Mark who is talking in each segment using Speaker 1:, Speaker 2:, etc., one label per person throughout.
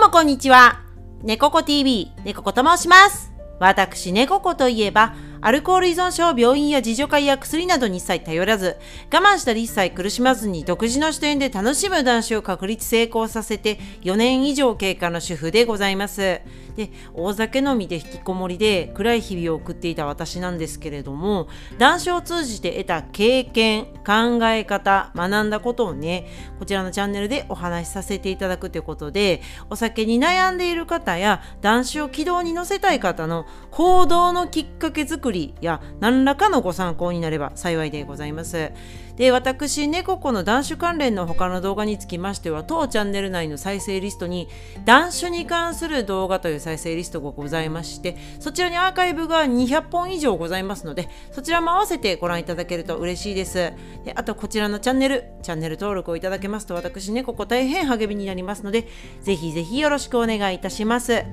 Speaker 1: うもこんにちは。猫子 TV、猫子と申します。私、猫子といえば、アルコール依存症を、病院や自助会や薬などに一切頼らず、我慢したり一切苦しまずに独自の視点で楽しむ男子を確立成功させて4年以上経過の主婦でございます。で、大酒飲みで引きこもりで暗い日々を送っていた私なんですけれども、男子を通じて得た経験、考え方、学んだことをね、こちらのチャンネルでお話しさせていただくということで、お酒に悩んでいる方や男子を軌道に乗せたい方の行動のきっかけ作りや何らかのご参考になれば幸いでございます。で、私、猫子の男子関連の他の動画につきましては、当チャンネル内の再生リストに、男子に関する動画という再生リストがございまして、そちらにアーカイブが200本以上ございますので、そちらも合わせてご覧いただけると嬉しいです。であと、こちらのチャンネル、チャンネル登録をいただけますと、私、猫子大変励みになりますので、ぜひぜひよろしくお願いいたします。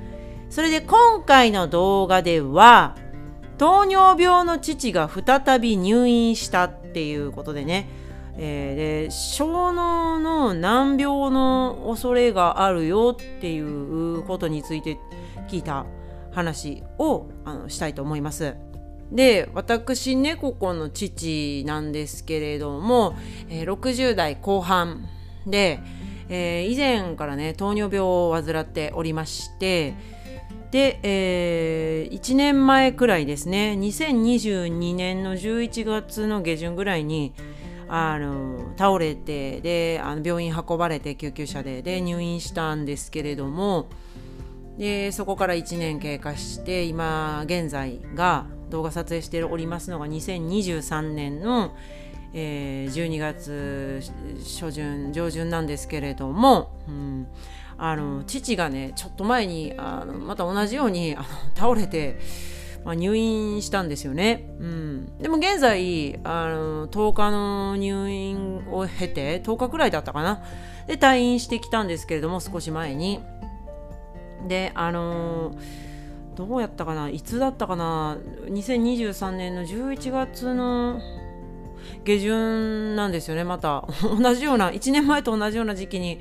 Speaker 1: それで、今回の動画では、糖尿病の父が再び入院したっていうことでね、えーで小脳の難病の恐れがあるよっていうことについて聞いた話をあのしたいと思います。で私猫子の父なんですけれども、えー60代後半で、えー以前からね糖尿病を患っておりましてで、えー1年前くらいですね。2022年の11月の下旬ぐらいにあの倒れてであの病院運ばれて救急車でで入院したんですけれどもでそこから1年経過して今現在が動画撮影しておりますのが2023年の、えー12月初旬上旬なんですけれども、うん、あの父がねちょっと前にあのまた同じようにあの倒れて、まあ、入院したんですよね、うん、でも現在あの10日の入院を経て10日くらいだったかな。で退院してきたんですけれども少し前に。であのどうやったかな？いつだったかな？2023年の11月の下旬なんですよね。また同じような1年前と同じような時期に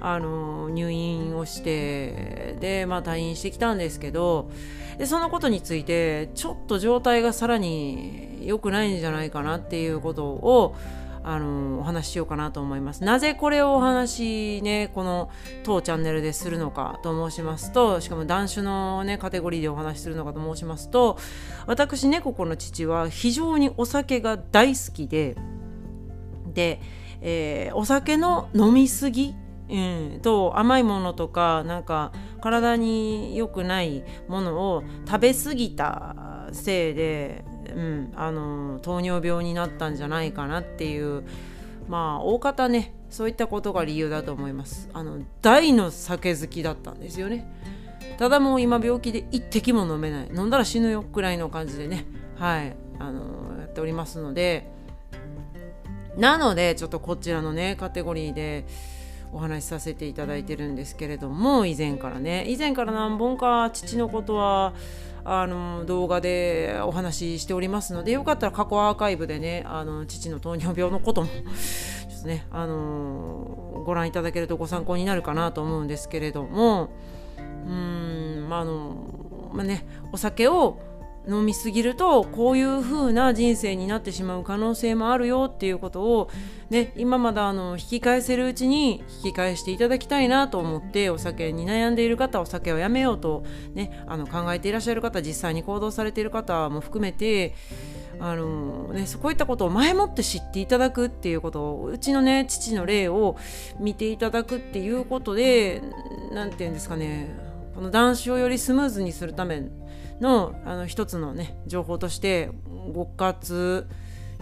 Speaker 1: あの入院をしてでまあ退院してきたんですけどでそのことについてちょっと状態がさらに良くないんじゃないかなっていうことをあのお話ししようかなと思います。なぜこれをお話ねこの当チャンネルでするのかと申しますとしかも男子のねカテゴリーでお話しするのかと申しますと私ね猫子の父は非常にお酒が大好きでで、えーお酒の飲みすぎうん、と甘いものとかなんか体に良くないものを食べ過ぎたせいで、うん、あの糖尿病になったんじゃないかなっていうまあ大方ねそういったことが理由だと思います。あの大の酒好きだったんですよね。ただもう今病気で一滴も飲めない。飲んだら死ぬよくらいの感じでね。はい。あのやっておりますので。なのでちょっとこちらのねカテゴリーでお話しさせていただいてるんですけれども以前からね。以前から何本か父のことはあの動画でお話ししておりますのでよかったら過去アーカイブでねあの父の糖尿病のこともちょっとねあのご覧いただけるとご参考になるかなと思うんですけれどもうーんまああのまあねお酒を飲みすぎるとこういう風な人生になってしまう可能性もあるよっていうことを、ね、今まだあの引き返せるうちに引き返していただきたいなと思ってお酒に悩んでいる方お酒をやめようと、ね、あの考えていらっしゃる方実際に行動されている方も含めてあのね、こういったことを前もって知っていただくっていうことをうちのね父の例を見ていただくっていうことで何て言うんですかねこの男子をよりスムーズにするためのあの一つのね情報としてご活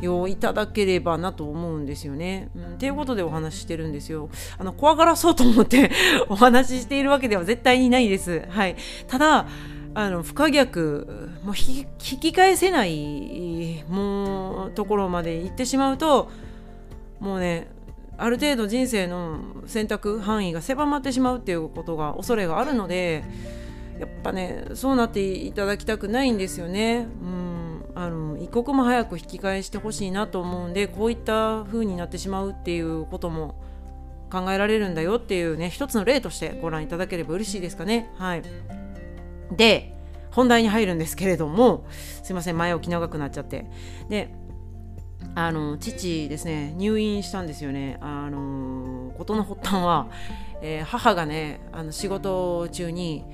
Speaker 1: 用いただければなと思うんですよね。うん、ていうことでお話ししてるんですよ。あの怖がらそうと思って お話ししているわけでは絶対にないです。はい、ただあの不可逆もう引き引き返せないもうところまで行ってしまうともうねある程度人生の選択範囲が狭まってしまうっていうことが恐れがあるのでやっぱねそうなっていただきたくないんですよね。うん。あの一刻も早く引き返してほしいなと思うんでこういった風になってしまうっていうことも考えられるんだよっていうね一つの例としてご覧いただければ嬉しいですかね。はい。で本題に入るんですけれどもすいません前置き長くなっちゃって。であの父ですね入院したんですよね。あの事の発端は、えー、母がねあの仕事中に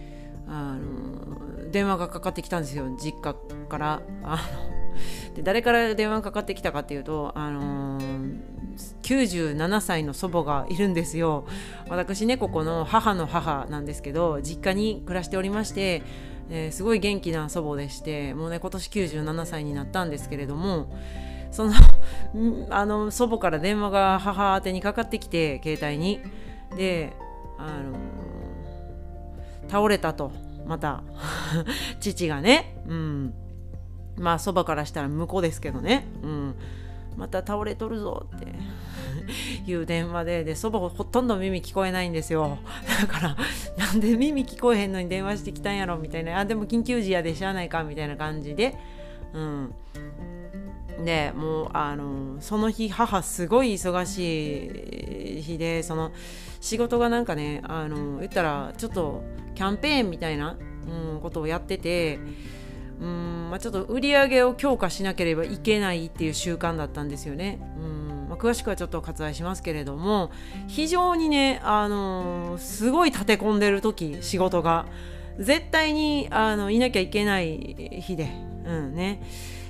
Speaker 1: あの電話がかかってきたんですよ実家から。あので誰から電話がかかってきたかっていうとあの97歳の祖母がいるんですよ。私ねここの母の母なんですけど実家に暮らしておりましてえー、すごい元気な祖母でしてもうね今年97歳になったんですけれどもその あの祖母から電話が母宛にかかってきて携帯に。であの倒れたと。また 父がね。うん。まあそばからしたら向こうですけどね。うん。また倒れとるぞって。いう電話で。で祖母ほとんど耳聞こえないんですよ。だからなんで耳聞こえへんのに電話してきたんやろみたいな。あでも緊急時やでしゃあないかみたいな感じで。うん。でもうあのその日母すごい忙しい日でその仕事がなんかねあの言ったらちょっとキャンペーンみたいな、うん、ことをやっててうんまあ、ちょっと売り上げを強化しなければいけないっていう習慣だったんですよね。うんまあ、詳しくはちょっと割愛しますけれども非常にね、あの、すごい立て込んでる時仕事が絶対にあのいなきゃいけない日で,、うんね、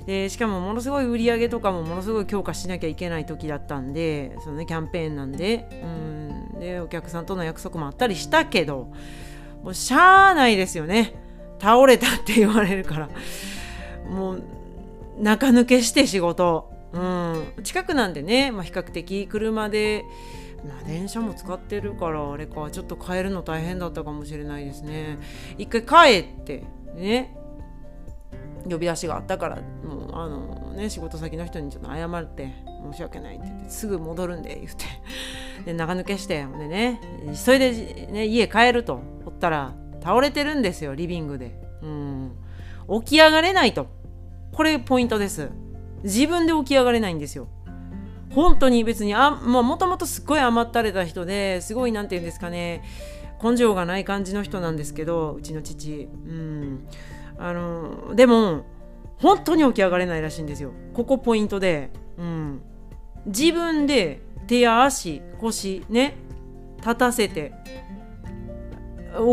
Speaker 1: でしかもものすごい売り上げとかもものすごい強化しなきゃいけない時だったんでその、ね、キャンペーンなんで,、うん、でお客さんとの約束もあったりしたけどもうしゃあないですよね。倒れたって言われるから。もう中抜けして仕事、うん、近くなんでね、まあ、比較的車で、まあ、電車も使ってるからあれかちょっと帰るの大変だったかもしれないですね。一回帰ってね。呼び出しがあったからもうあのね仕事先の人にちょっと謝って申し訳ないって言ってすぐ戻るんで言って。で中抜けしてほんでね急いで、ね、家帰るとおったら倒れてるんですよリビングで、うん、起き上がれないと。これポイントです。自分で起き上がれないんですよ。本当に別にあもともとすっごい甘ったれた人ですごい何て言うんですかね根性がない感じの人なんですけどうちの父。うん。あのでも本当に起き上がれないらしいんですよここポイントで、うん、自分で手や足腰ね立たせて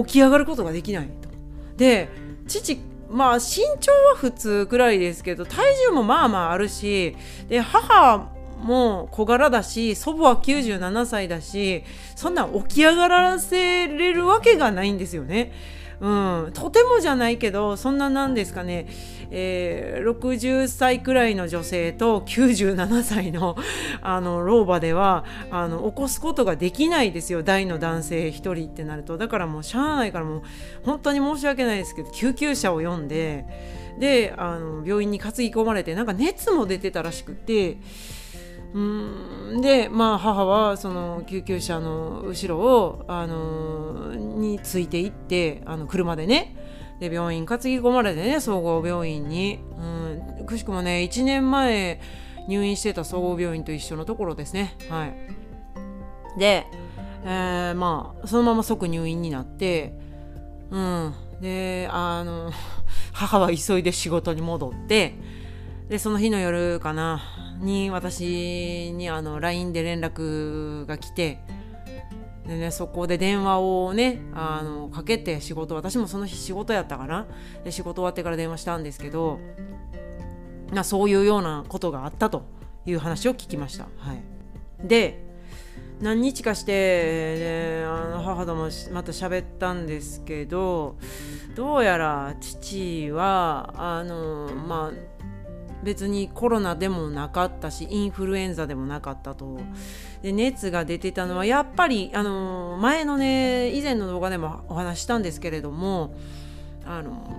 Speaker 1: 起き上がることができないと。で父まあ身長は普通くらいですけど体重もまあまああるしで母も小柄だし祖母は97歳だしそんな起き上がらせれるわけがないんですよね。うん、とてもじゃないけどそんななんですかね、えー、60歳くらいの女性と97歳のあの老婆ではあの起こすことができないですよ。大の男性1人ってなると。だからもうしゃあないからもう本当に申し訳ないですけど救急車を呼んでであの病院に担ぎ込まれてなんか熱も出てたらしくて。うん。でまあ母はその救急車の後ろをあのについていってあの車でね。で病院担ぎ込まれてね総合病院に、うん、くしくもね1年前入院してた総合病院と一緒のところですね。はい。で、えー、まあそのまま即入院になってうん。であの 母は急いで仕事に戻ってでその日の夜かなに私にあの LINE で連絡が来てでね、そこで電話をねあのかけて仕事私もその日仕事やったかなで仕事終わってから電話したんですけどなそういうようなことがあったという話を聞きました。はい、で何日かして、ね、あの母ともまた喋ったんですけどどうやら父はあのまあ別にコロナでもなかったしインフルエンザでもなかったとで熱が出てたのはやっぱりあの前のね以前の動画でもお話したんですけれどもあの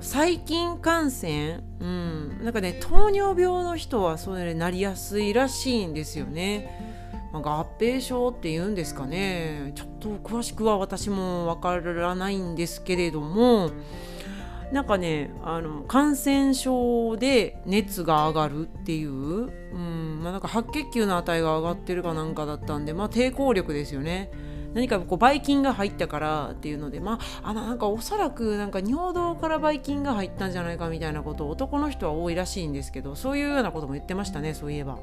Speaker 1: 細菌感染、うん、なんかね糖尿病の人はそれなりやすいらしいんですよね。ま、合併症っていうんですかねちょっと詳しくは私もわからないんですけれどもなんかねあの感染症で熱が上がるっていう、うんまあ、なんか白血球の値が上がってるかなんかだったんで、まあ、抵抗力ですよね。何かこうばい菌が入ったからっていうのでまああのなんかおそらくなんか尿道からばい菌が入ったんじゃないかみたいなことを男の人は多いらしいんですけどそういうようなことも言ってましたねそういえば。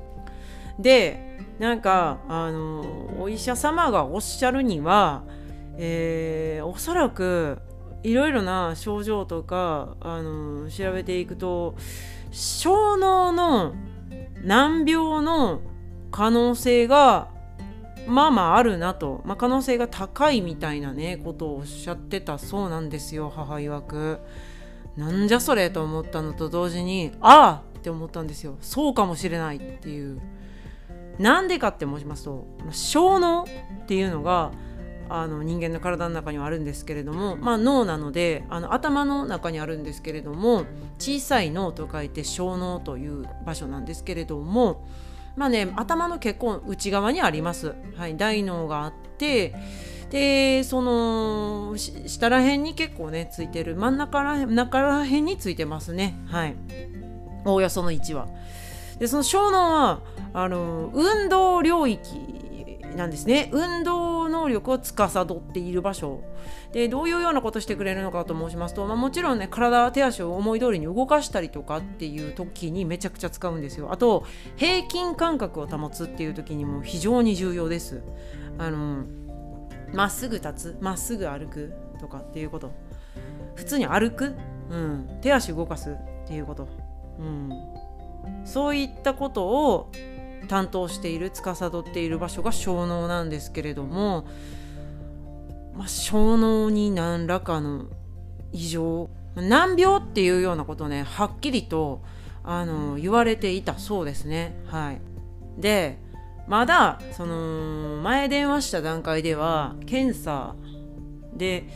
Speaker 1: でなんかあのお医者様がおっしゃるには、えー、おそらくいろいろな症状とかあの調べていくと小脳の難病の可能性がまあまああるなと、まあ、可能性が高いみたいなねことをおっしゃってたそうなんですよ母曰く。なんじゃそれと思ったのと同時にああって思ったんですよ。そうかもしれないっていう。なんでかって申しますと小脳っていうのがあの人間の体の中にはあるんですけれども、まあ、脳なのであの頭の中にあるんですけれども小さい脳と書いて小脳という場所なんですけれどもまあね頭の結構内側にあります、はい、大脳があってでその下ら辺に結構ねついてる真ん中ら中ら辺についてますね。はい。おおよその1はでその小脳はあの運動領域なんですね。運動能力を司っている場所。でどういうようなことしてくれるのかと申しますと、まあ、もちろんね体手足を思い通りに動かしたりとかっていう時にめちゃくちゃ使うんですよ。あと平均感覚を保つっていう時にも非常に重要です。あのまっすぐ立つまっすぐ歩くとかっていうこと。普通に歩く、うん、手足動かすっていうこと、うん、そういったことを担当している司っている場所が小脳なんですけれども、まあ、小脳に何らかの異常難病っていうようなことねはっきりとあの言われていたそうですね。はい。でまだその前電話した段階では検査で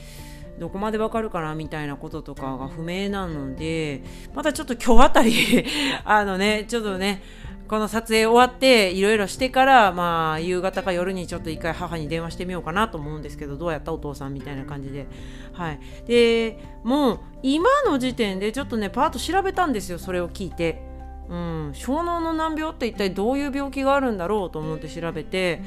Speaker 1: どこまでわかるかなみたいなこととかが不明なのでまたちょっと今日あたり あのねちょっとねこの撮影終わっていろいろしてからまあ夕方か夜にちょっと一回母に電話してみようかなと思うんですけどどうやったお父さんみたいな感じで。はい。でもう今の時点でちょっとねパート調べたんですよそれを聞いて。うん、小脳の難病って一体どういう病気があるんだろうと思って調べて。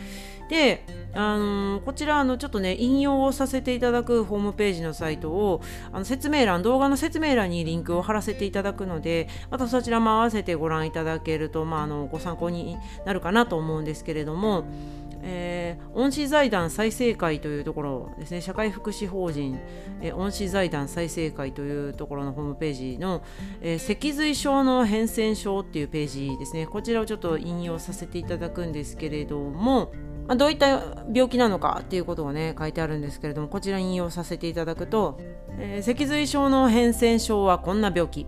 Speaker 1: で、あの、こちらあのちょっとね引用をさせていただくホームページのサイトをあの説明欄動画の説明欄にリンクを貼らせていただくのでまたそちらも合わせてご覧いただけると、まあ、あのご参考になるかなと思うんですけれども。えー、恩師財団再生会というところですね。社会福祉法人、えー、恩師財団再生会というところのホームページの、えー、脊髄症の変遷症っていうページですね。こちらをちょっと引用させていただくんですけれどもま、どういった病気なのかっていうことがね書いてあるんですけれどもこちら引用させていただくと、えー、脊髄症の変遷症はこんな病気。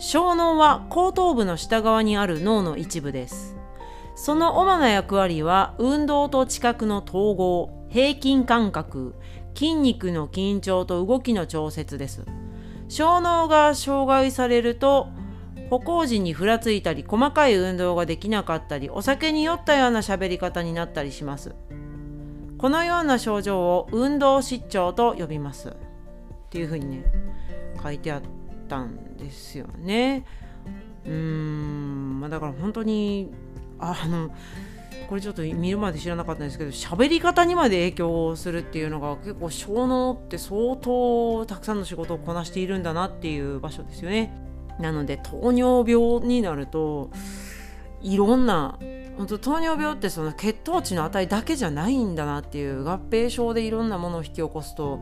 Speaker 1: 小脳は後頭部の下側にある脳の一部です。その主な役割は運動と知覚の統合平均感覚筋肉の緊張と動きの調節です。小脳が障害されると歩行時にふらついたり細かい運動ができなかったりお酒に酔ったような喋り方になったりします。このような症状を運動失調と呼びます。っていうふうにね書いてあったんですよね。うーん、まあ、だから本当にあのこれちょっと見るまで知らなかったんですけど喋り方にまで影響するっていうのが結構小脳って相当たくさんの仕事をこなしているんだなっていう場所ですよね。なので糖尿病になるといろんな本当糖尿病ってその血糖値の値だけじゃないんだなっていう合併症でいろんなものを引き起こすと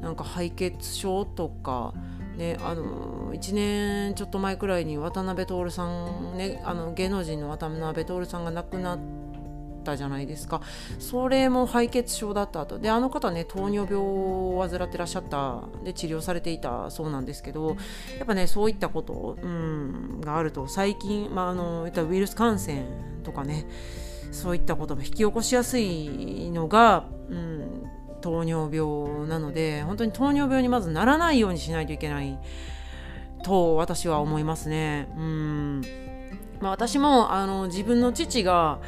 Speaker 1: なんか敗血症とかね、あの1年ちょっと前くらいに渡辺徹さん、ね、あの芸能人の渡辺徹さんが亡くなったじゃないですか。それも敗血症だった後。であの方ね糖尿病を患ってらっしゃった。で治療されていたそうなんですけどやっぱねそういったこと、うん、があると最近、まあ、あのいったウイルス感染とかねそういったことも引き起こしやすいのが、うん、糖尿病なので本当に糖尿病にまずならないようにしないといけないと私は思いますね。うんまあ、私もあの自分の父が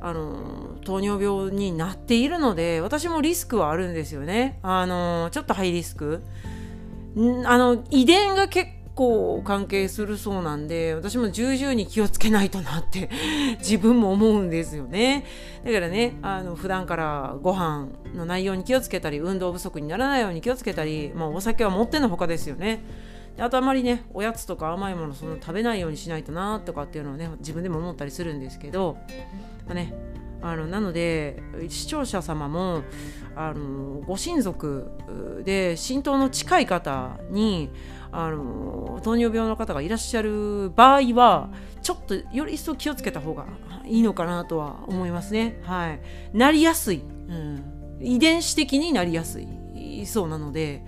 Speaker 1: あの糖尿病になっているので私もリスクはあるんですよね。あのちょっとハイリスクあの遺伝が結構関係するそうなんで私も重々に気をつけないとなって 自分も思うんですよね。だからねあの普段からご飯の内容に気をつけたり運動不足にならないように気をつけたり、まあ、お酒は持ってのほかですよね。あとあまりねおやつとか甘いものその食べないようにしないとなとかっていうのをね自分でも思ったりするんですけど、まあね、あのなので視聴者様もあのご親族で浸透の近い方にあの糖尿病の方がいらっしゃる場合はちょっとより一層気をつけた方がいいのかなとは思いますね。はい、なりやすい、うん、遺伝子的になりやすいそうなので、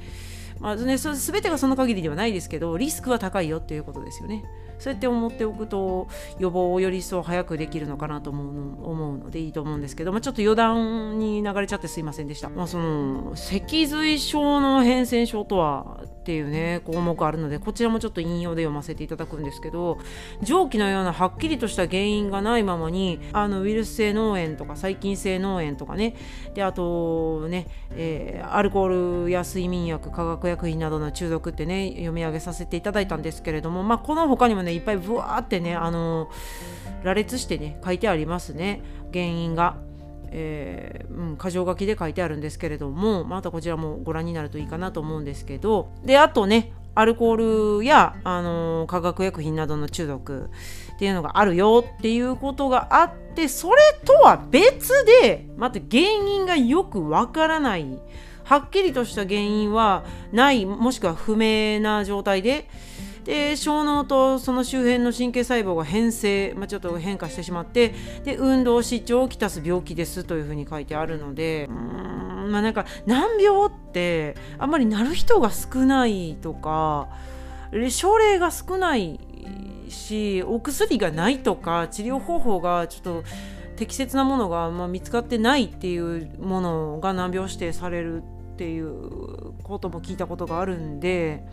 Speaker 1: まあね、そ全てがその限りではないですけどリスクは高いよっていうことですよね。そうやって思っておくと予防をより一層早くできるのかなと思う思うのでいいと思うんですけど、まあ、ちょっと余談に流れちゃってすいませんでした。まあ、その脊髄症の変遷症とはっていうね項目あるのでこちらもちょっと引用で読ませていただくんですけど蒸気のようなはっきりとした原因がないままにあのウイルス性脳炎とか細菌性脳炎とかねであとね、えー、アルコールや睡眠薬化学薬品などの中毒ってね読み上げさせていただいたんですけれどもまあこの他にもねいっぱいブワーってねあの羅列してね書いてありますね。原因が。えー、うん、箇条書きで書いてあるんですけれども、またこちらもご覧になるといいかなと思うんですけど。であとねアルコールや、あの、化学薬品などの中毒っていうのがあるよっていうことがあってそれとは別でまた原因がよくわからない。はっきりとした原因はないもしくは不明な状態でで小脳とその周辺の神経細胞が変性、まあ、ちょっと変化してしまってで運動失調をきたす病気ですというふうに書いてあるのでうんまあなんか難病ってあんまりなる人が少ないとか症例が少ないしお薬がないとか治療方法がちょっと適切なものが、まあ、見つかってないっていうものが難病指定されるっていうことも聞いたことがあるんで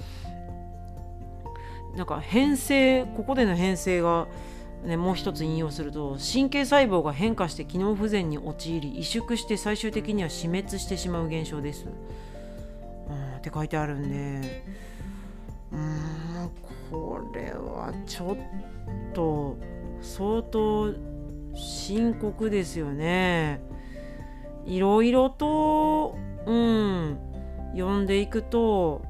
Speaker 1: なんか変性ここでの変性が、ね、もう一つ引用すると神経細胞が変化して機能不全に陥り萎縮して最終的には死滅してしまう現象です。うん、って書いてあるんでうんこれはちょっと相当深刻ですよね。いろいろと、うん、読んでいくと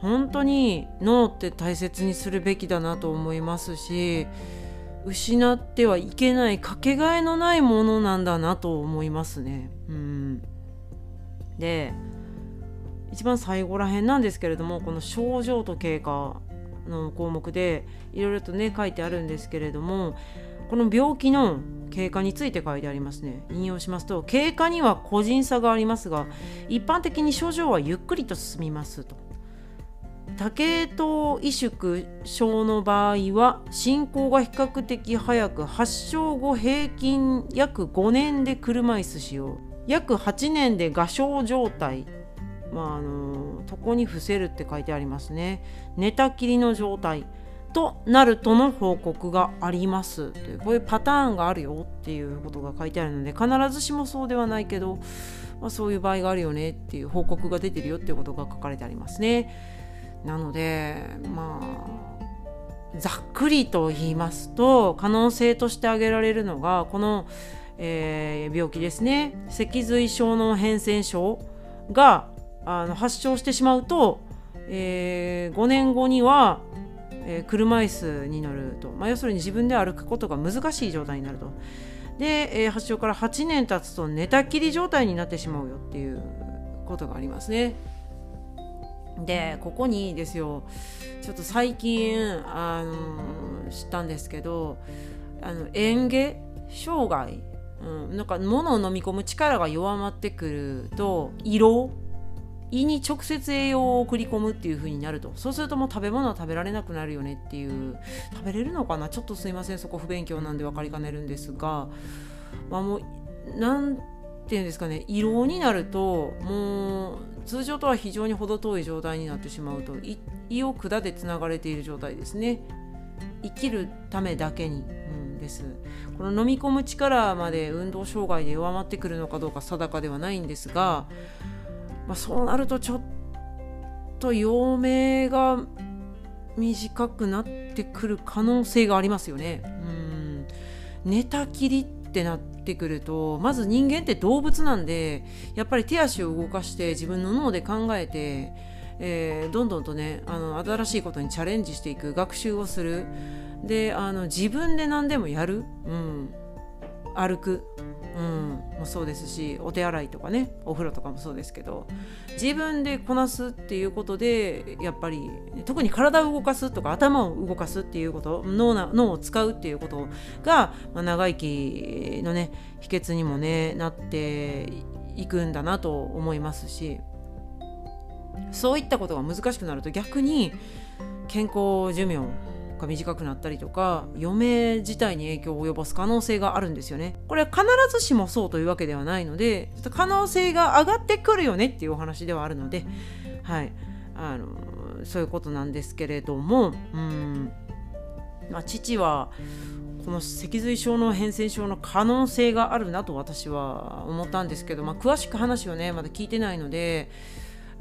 Speaker 1: 本当に脳って大切にするべきだなと思いますし失ってはいけないかけがえのないものなんだなと思いますね。うん、で一番最後らへんなんですけれどもこの症状と経過の項目でいろいろとね書いてあるんですけれどもこの病気の経過について書いてありますね。引用しますと経過には個人差がありますが一般的に症状はゆっくりと進みますと。多系統萎縮症の場合は進行が比較的早く発症後平均約5年で車椅子使用。約8年で画商状態。まああの床に伏せるって書いてありますね。寝たきりの状態。となるとの報告があります。というこういうパターンがあるよっていうことが書いてあるので必ずしもそうではないけど、まあ、そういう場合があるよねっていう報告が出てるよっていうことが書かれてありますね。なのでまあざっくりと言いますと可能性として挙げられるのがこの、えー、病気ですね脊髄症の変遷症があの発症してしまうと、えー、5年後には、えー、車椅子に乗ると、まあ、要するに自分で歩くことが難しい状態になると。で、えー、発症から8年経つと寝たきり状態になってしまうよっていうことがありますね。でここにですよちょっと最近あの知ったんですけどあの嚥下障害、うん、なんか物を飲み込む力が弱まってくると胃ろ胃に直接栄養を送り込むっていう風になると。そうするともう食べ物は食べられなくなるよねっていう食べれるのかな？ちょっとすいませんそこ不勉強なんで分かりかねるんですがまあもうなんていうんですかね胃ろうになるともう通常とは非常に程遠い状態になってしまうと胃を管でつながれている状態ですね。生きるためだけに、うん、です。この飲み込む力まで運動障害で弱まってくるのかどうか定かではないんですが、まあ、そうなるとちょっと余命が短くなってくる可能性がありますよね。うん。寝たきりってなっててくるとまず人間って動物なんでやっぱり手足を動かして自分の脳で考えて、えー、どんどんとねあの新しいことにチャレンジしていく学習をする。であの自分で何でもやる、うん、歩く。うん、もそうですしお手洗いとかねお風呂とかもそうですけど自分でこなすっていうことでやっぱり特に体を動かすとか頭を動かすっていうこと脳な脳を使うっていうことが、まあ、長生きのね秘訣にもねなっていくんだなと思いますしそういったことが難しくなると逆に健康寿命が短くなったりとか余命自体に影響を及ぼす可能性があるんですよね。これは必ずしもそうというわけではないので可能性が上がってくるよねっていうお話ではあるのではい。あのそういうことなんですけれどもうん、まあ、父はこの脊髄症の変遷症の可能性があるなと私は思ったんですけど、まあ、詳しく話をねまだ聞いてないので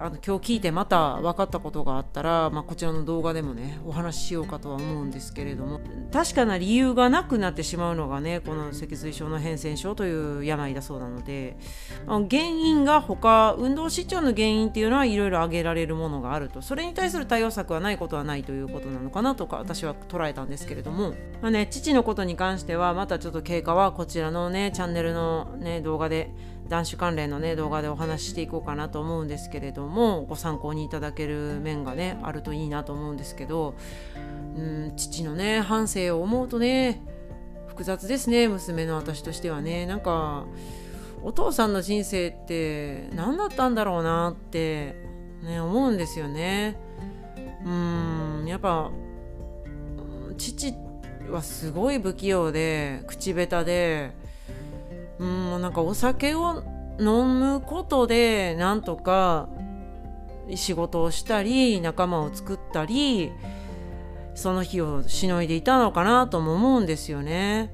Speaker 1: あの今日聞いてまた分かったことがあったら、まあ、こちらの動画でもねお話ししようかとは思うんですけれども。確かな理由がなくなってしまうのがねこの脊髄症の変遷症という病だそうなので、まあ、原因が他運動失調の原因っていうのはいろいろ挙げられるものがあると。それに対する対応策はないことはないということなのかなとか私は捉えたんですけれども、まあね、父のことに関してはまたちょっと経過はこちらのねチャンネルのね動画で男子関連のね動画でお話ししていこうかなと思うんですけれどもご参考にいただける面がねあるといいなと思うんですけどうん父のね反省を思うとね複雑ですね娘の私としてはね。なんかお父さんの人生って何だったんだろうなって、ね、思うんですよね。うんやっぱ父はすごい不器用で口下手でうんなんかお酒を飲むことでなんとか仕事をしたり仲間を作ったりその日をしのいでいたのかなとも思うんですよね。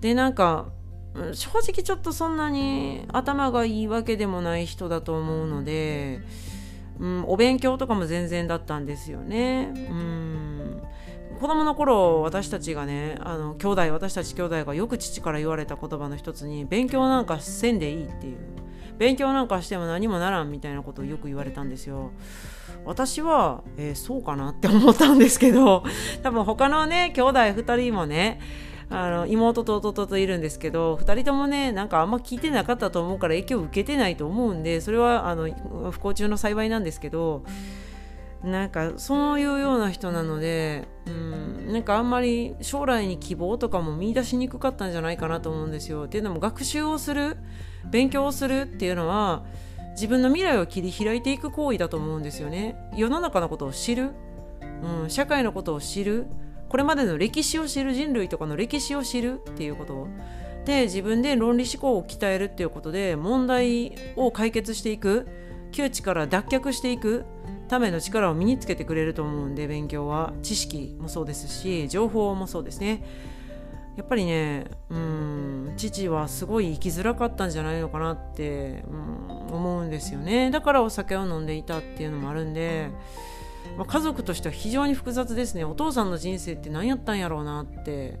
Speaker 1: でなんか正直ちょっとそんなに頭がいいわけでもない人だと思うので、うん、お勉強とかも全然だったんですよね。うん子供の頃私たちがねあの兄弟私たち兄弟がよく父から言われた言葉の一つに勉強なんかせんでいいっていう。勉強なんかしても何もならんみたいなことをよく言われたんですよ。私は、えー、そうかなって思ったんですけど 多分他のね兄弟2人もねあの妹と弟といるんですけど2人ともねなんかあんま聞いてなかったと思うから影響を受けてないと思うんでそれはあの不幸中の幸いなんですけどなんかそういうような人なのでうんなんかあんまり将来に希望とかも見出しにくかったんじゃないかなと思うんですよ。っていうのも学習をする勉強をするっていうのは自分の未来を切り開いていく行為だと思うんですよね。世の中のことを知る、うん、社会のことを知るこれまでの歴史を知る人類とかの歴史を知るっていうことで自分で論理思考を鍛えるっていうことで問題を解決していく窮地から脱却していくための力を身につけてくれると思うんで勉強は。知識もそうですし情報もそうですね。やっぱりねうん父はすごい生きづらかったんじゃないのかなって、うん、思うんですよね。だからお酒を飲んでいたっていうのもあるんで、まあ、家族としては非常に複雑ですね。お父さんの人生って何やったんやろうなって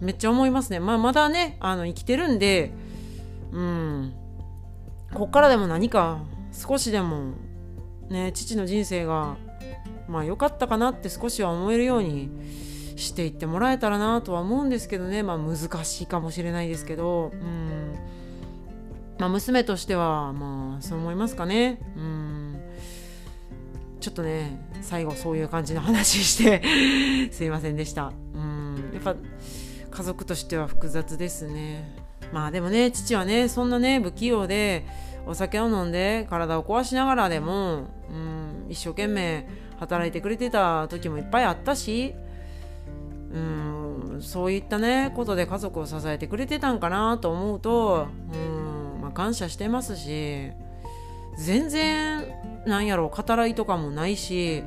Speaker 1: めっちゃ思いますね、まあ、まだねあの生きてるんでうんこっからでも何か少しでもね父の人生がまあ良かったかなって少しは思えるようにしていってもらえたらなとは思うんですけどね。まあ難しいかもしれないですけど。うん。まあ娘としてはまあそう思いますかね。うん。ちょっとね最後そういう感じの話して すいませんでした。うん。やっぱ家族としては複雑ですね。まあでもね父はねそんなね不器用でお酒を飲んで体を壊しながらでも、うん、一生懸命働いてくれてた時もいっぱいあったし、うん、そういったねことで家族を支えてくれてたんかなと思うと、うんまあ、感謝してますし全然なんやろ語らいとかもないし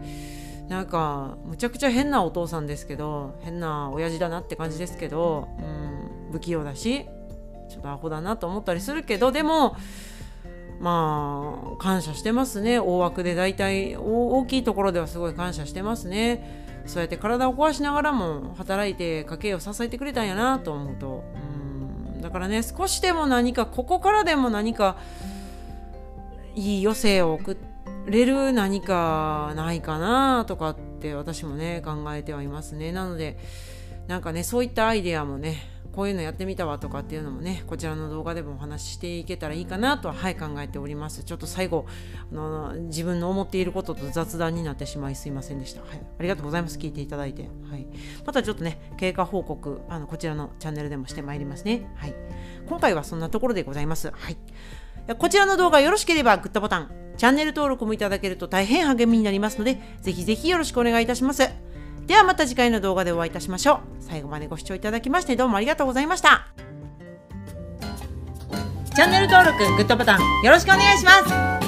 Speaker 1: なんかむちゃくちゃ変なお父さんですけど変な親父だなって感じですけど、うん、不器用だしちょっとアホだなと思ったりするけどでもまあ感謝してますね。大枠で大体大きいところではすごい感謝してますね。そうやって体を壊しながらも働いて家計を支えてくれたんやなと思うと。うん。だからね少しでも何かここからでも何かいい余生を送れる何かないかなとかって私もね考えてはいますね。なのでなんかねそういったアイデアもねこういうのやってみたわとかっていうのもねこちらの動画でもお話ししていけたらいいかなとははい考えております。ちょっと最後あの自分の思っていることと雑談になってしまいすいませんでした、はい、ありがとうございます。聞いていただいて、はい、またちょっとね経過報告あのこちらのチャンネルでもしてまいりますね、はい、今回はそんなところでございます。はい。こちらの動画よろしければグッドボタン、チャンネル登録もいただけると大変励みになりますので、ぜひぜひよろしくお願いいたします。ではまた次回の動画でお会いいたしましょう。最後までご視聴いただきましてどうもありがとうございました。チャンネル登録、グッドボタンよろしくお願いします。